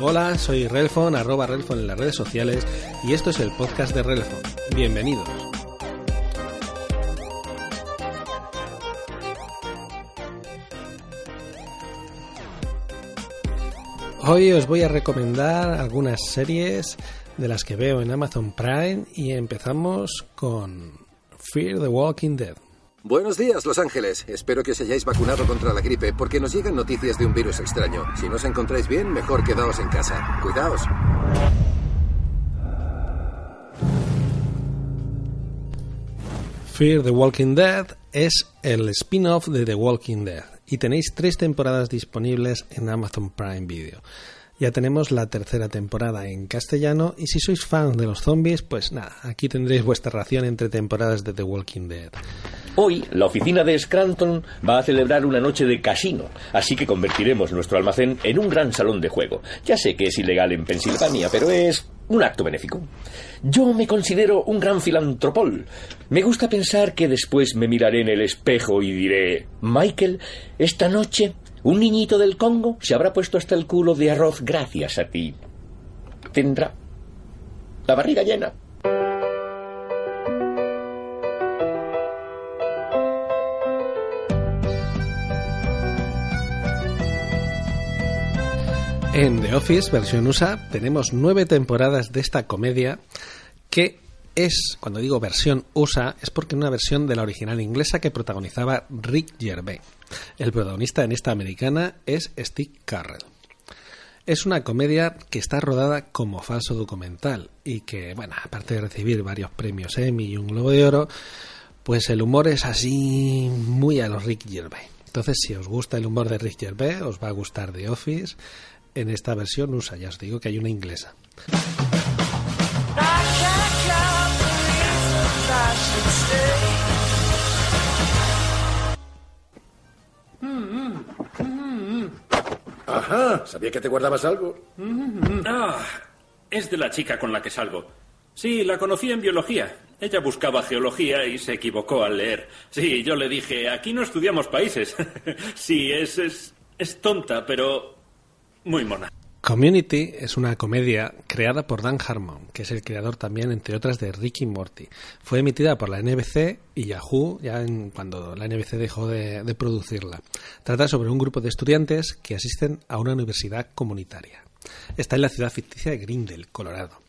Hola, soy Relfon, arroba Relfon en las redes sociales y esto es el podcast de Relfon. Bienvenidos. Hoy os voy a recomendar algunas series de las que veo en Amazon Prime y empezamos con Fear the Walking Dead. Buenos días, Los Ángeles. Espero que os hayáis vacunado contra la gripe, porque nos llegan noticias de un virus extraño. Si no os encontráis bien, mejor quedaos en casa. Cuidaos. Fear the Walking Dead es el spin-off de The Walking Dead y tenéis tres temporadas disponibles en Amazon Prime Video. Ya tenemos la tercera temporada en castellano y si sois fans de los zombies, pues nada, aquí tendréis vuestra ración entre temporadas de The Walking Dead. Hoy, la oficina de Scranton va a celebrar una noche de casino, así que convertiremos nuestro almacén en un gran salón de juego. Ya sé que es ilegal en Pensilvania, pero es un acto benéfico. Yo me considero un gran filantropol. Me gusta pensar que después me miraré en el espejo y diré, Michael, esta noche un niñito del Congo se habrá puesto hasta el culo de arroz gracias a ti. Tendrá la barriga llena. En The Office, versión USA, tenemos nueve temporadas de esta comedia que es, cuando digo versión USA, es porque es una versión de la original inglesa que protagonizaba Rick Gervais. El protagonista en esta americana es Steve Carrell. Es una comedia que está rodada como falso documental y que, bueno, aparte de recibir varios premios Emmy y un Globo de Oro, pues el humor es así muy a los Rick Gervais. Entonces, si os gusta el humor de Rick Gervais, os va a gustar The Office en esta versión USA. Ya os digo que hay una inglesa. Ajá, sabía que te guardabas algo. Ah, es de la chica con la que salgo. Sí, la conocí en biología. Ella buscaba geología y se equivocó al leer. Sí, yo le dije, aquí no estudiamos países. sí, es, es, es tonta, pero muy mona. Community es una comedia creada por Dan Harmon, que es el creador también, entre otras, de Ricky Morty. Fue emitida por la NBC y Yahoo ya en, cuando la NBC dejó de, de producirla. Trata sobre un grupo de estudiantes que asisten a una universidad comunitaria. Está en la ciudad ficticia de Grindel, Colorado.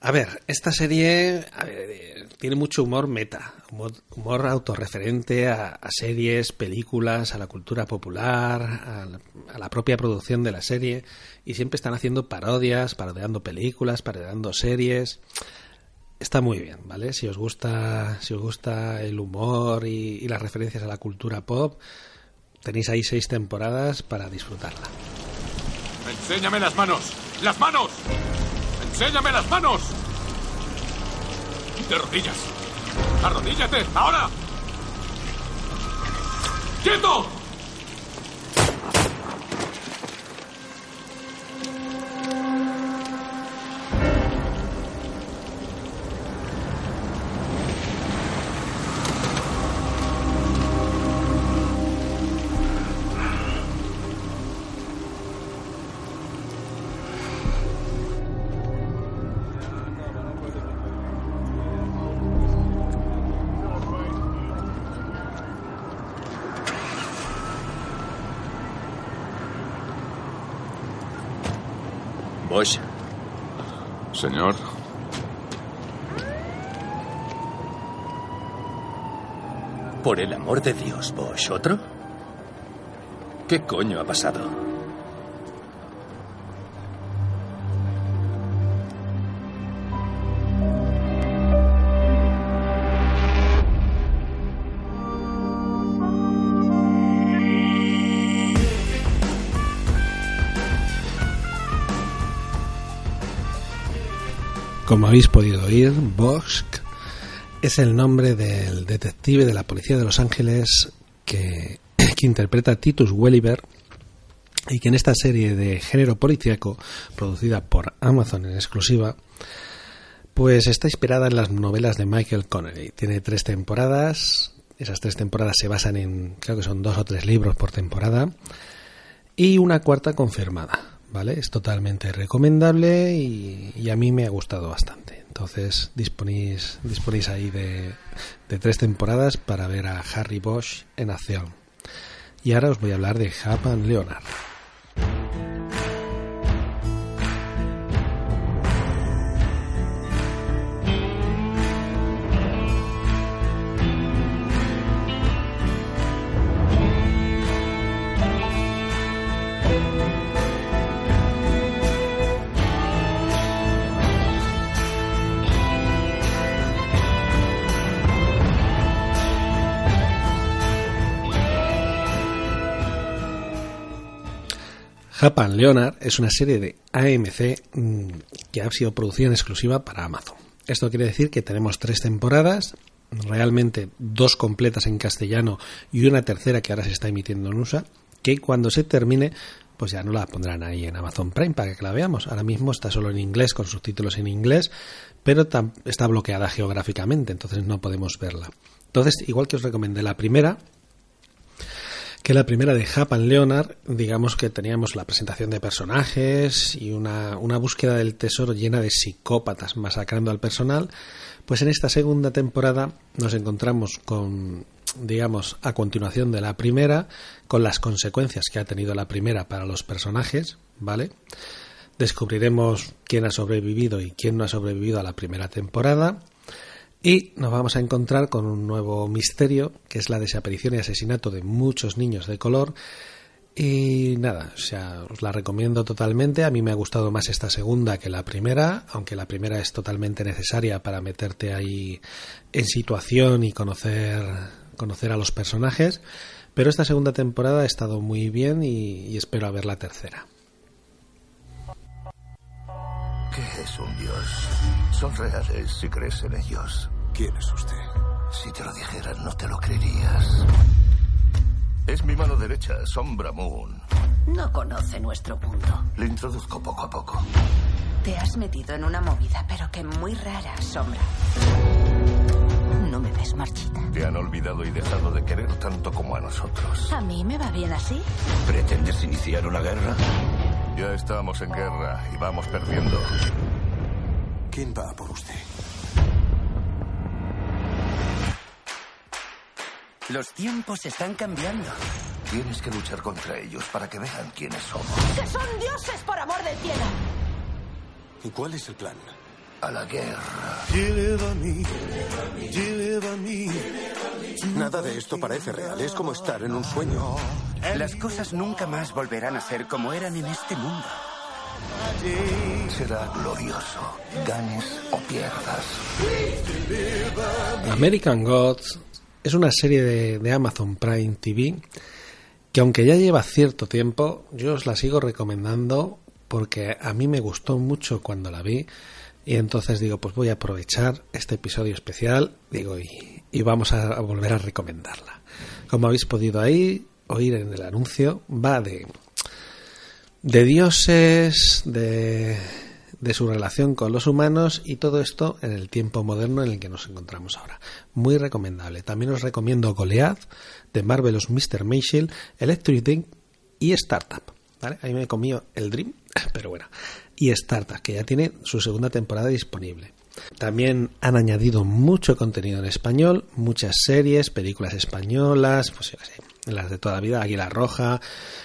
A ver, esta serie eh, tiene mucho humor meta, humor, humor autorreferente a, series, películas, a la cultura popular, a la, a la, propia producción de la serie, y siempre están haciendo parodias, parodiando películas, parodiando series. Está muy bien, ¿vale? Si os gusta, si os gusta el humor y, y las referencias a la cultura pop, tenéis ahí seis temporadas para disfrutarla. Enséñame las manos, las manos. ¡Enséñame las manos! De rodillas. ¡Arrodíllate! ¡Ahora! ¡Quieto! Señor. Por el amor de Dios, Bosch, ¿otro? ¿Qué coño ha pasado? Como habéis podido oír, Bosch es el nombre del detective de la policía de Los Ángeles que, interpreta Titus Welliver y que en esta serie de género policíaco producida por Amazon en exclusiva pues está inspirada en las novelas de Michael Connery. Tiene tres temporadas, esas tres temporadas se basan en, creo que son dos o tres libros por temporada, y una cuarta confirmada. ¿Vale? Es totalmente recomendable y, a mí me ha gustado bastante. Entonces disponéis, disponéis ahí de, de tres temporadas para ver a Harry Bosch en acción. Y ahora os voy a hablar de Japan Leonard. Japan Leonard es una serie de AMC mm, que ha sido producida en exclusiva para Amazon. Esto quiere decir que tenemos tres temporadas, realmente dos completas en castellano y una tercera que ahora se está emitiendo en USA, que cuando se termine pues ya no la pondrán ahí en Amazon Prime para que la veamos. Ahora mismo está solo en inglés, con subtítulos en inglés, pero está bloqueada geográficamente, entonces no podemos verla. Entonces, igual que os recomendé la primera, que la primera de Japan Leonard, digamos que teníamos la presentación de personajes y una, una, búsqueda del tesoro llena de psicópatas masacrando al personal, pues en esta segunda temporada nos encontramos con, digamos, a continuación de la primera, con las consecuencias que ha tenido la primera para los personajes, ¿vale? Descubriremos quién ha sobrevivido y quién no ha sobrevivido a la primera temporada y nos vamos a encontrar con un nuevo misterio, que es la desaparición y asesinato de muchos niños de color. Y nada, o sea, os la recomiendo totalmente. A mí me ha gustado más esta segunda que la primera, aunque la primera es totalmente necesaria para meterte ahí en situación y conocer, conocer a los personajes. Pero esta segunda temporada ha estado muy bien y, y espero a ver la tercera. ¿Qué es un dios? Son reales si crees en ellos. ¿Quién es usted? Si te lo dijeran, no te lo creerías. Es mi mano derecha, Sombra Moon. No conoce nuestro mundo. Le introduzco poco a poco. Te has metido en una movida, pero que muy rara, Sombra. No me ves marchita. Te han olvidado y dejado de querer tanto como a nosotros. ¿A mí me va bien así? ¿Pretendes iniciar una guerra? Ya estamos en guerra y vamos perdiendo. ¿Quién va por usted? Los tiempos están cambiando. Tienes que luchar contra ellos para que vean quiénes somos. ¡Que son dioses por amor del cielo! ¿Y cuál es el plan? A la guerra. Nada de esto parece real. Es como estar en un sueño. Las cosas nunca más volverán a ser como eran en este mundo. Será glorioso, ganes o pierdas. American Gods es una serie de, Amazon Prime TV que aunque ya lleva cierto tiempo, yo os la sigo recomendando porque a mí me gustó mucho cuando la vi y entonces digo, pues voy a aprovechar este episodio especial, digo, y, vamos a, volver a recomendarla. Como habéis podido ahí oír en el anuncio, va de, de dioses, de de su relación con los humanos y todo esto en el tiempo moderno en el que nos encontramos ahora. Muy recomendable. También os recomiendo Goliath de Marvelous Mr. Maisel, Electric Dream y Startup. ¿vale? Ahí me comió el Dream, pero bueno. Y Startup, que ya tiene su segunda temporada disponible. También han añadido mucho contenido en español, muchas series, películas españolas, pues yo sé, las de toda la vida, Águila Roja,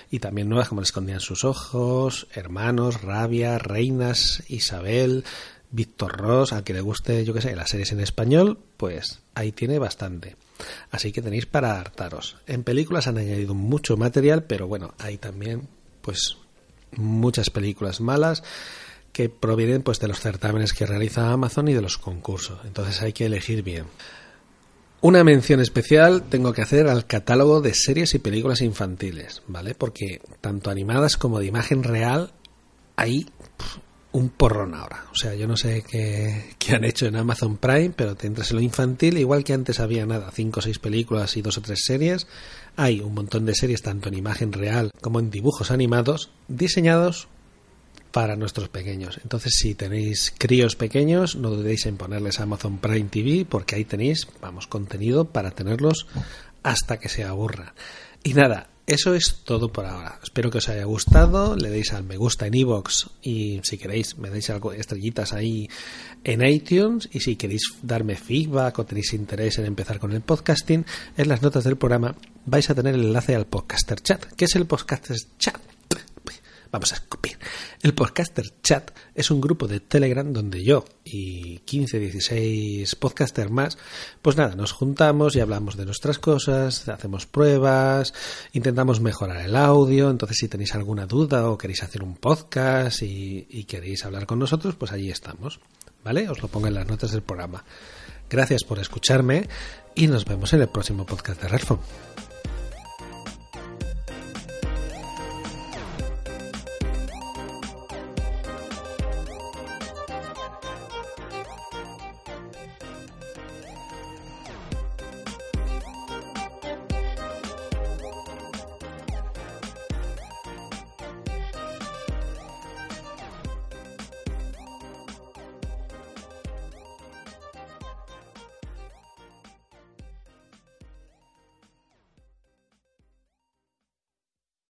y también nuevas como Le escondían sus ojos, Hermanos, Rabia, Reinas, Isabel, Víctor Ross, a quien le guste, yo qué sé, las series en español, pues ahí tiene bastante. Así que tenéis para hartaros. En películas han añadido mucho material, pero bueno, hay también, pues, muchas películas malas que provienen pues de los certámenes que realiza Amazon y de los concursos. Entonces hay que elegir bien. Una mención especial tengo que hacer al catálogo de series y películas infantiles, ¿vale? Porque tanto animadas como de imagen real hay un porrón ahora. O sea, yo no sé qué, han hecho en Amazon Prime, pero te entras en lo infantil, igual que antes había nada, cinco o seis películas y dos o tres series, hay un montón de series tanto en imagen real como en dibujos animados diseñados para nuestros pequeños. Entonces, si tenéis críos pequeños, no dudéis en ponerles Amazon Prime TV porque ahí tenéis, vamos, contenido para tenerlos hasta que se aburra. Y nada, Eso es todo por ahora. Espero que os haya gustado. Le deis al me gusta en iVoox y si queréis me deis algo estrellitas ahí en iTunes y si queréis darme feedback o tenéis interés en empezar con el podcasting, en las notas del programa vais a tener el enlace al podcaster chat. ¿Qué es el podcaster chat? Vamos a escupir. El Podcaster Chat es un grupo de Telegram donde yo y 15, 16 podcasters más, pues nada, nos juntamos y hablamos de nuestras cosas, hacemos pruebas, intentamos mejorar el audio. Entonces, si tenéis alguna duda o queréis hacer un podcast y, queréis hablar con nosotros, pues allí estamos. ¿Vale? Os lo pongo en las notas del programa. Gracias por escucharme y nos vemos en el próximo podcast de Redphone.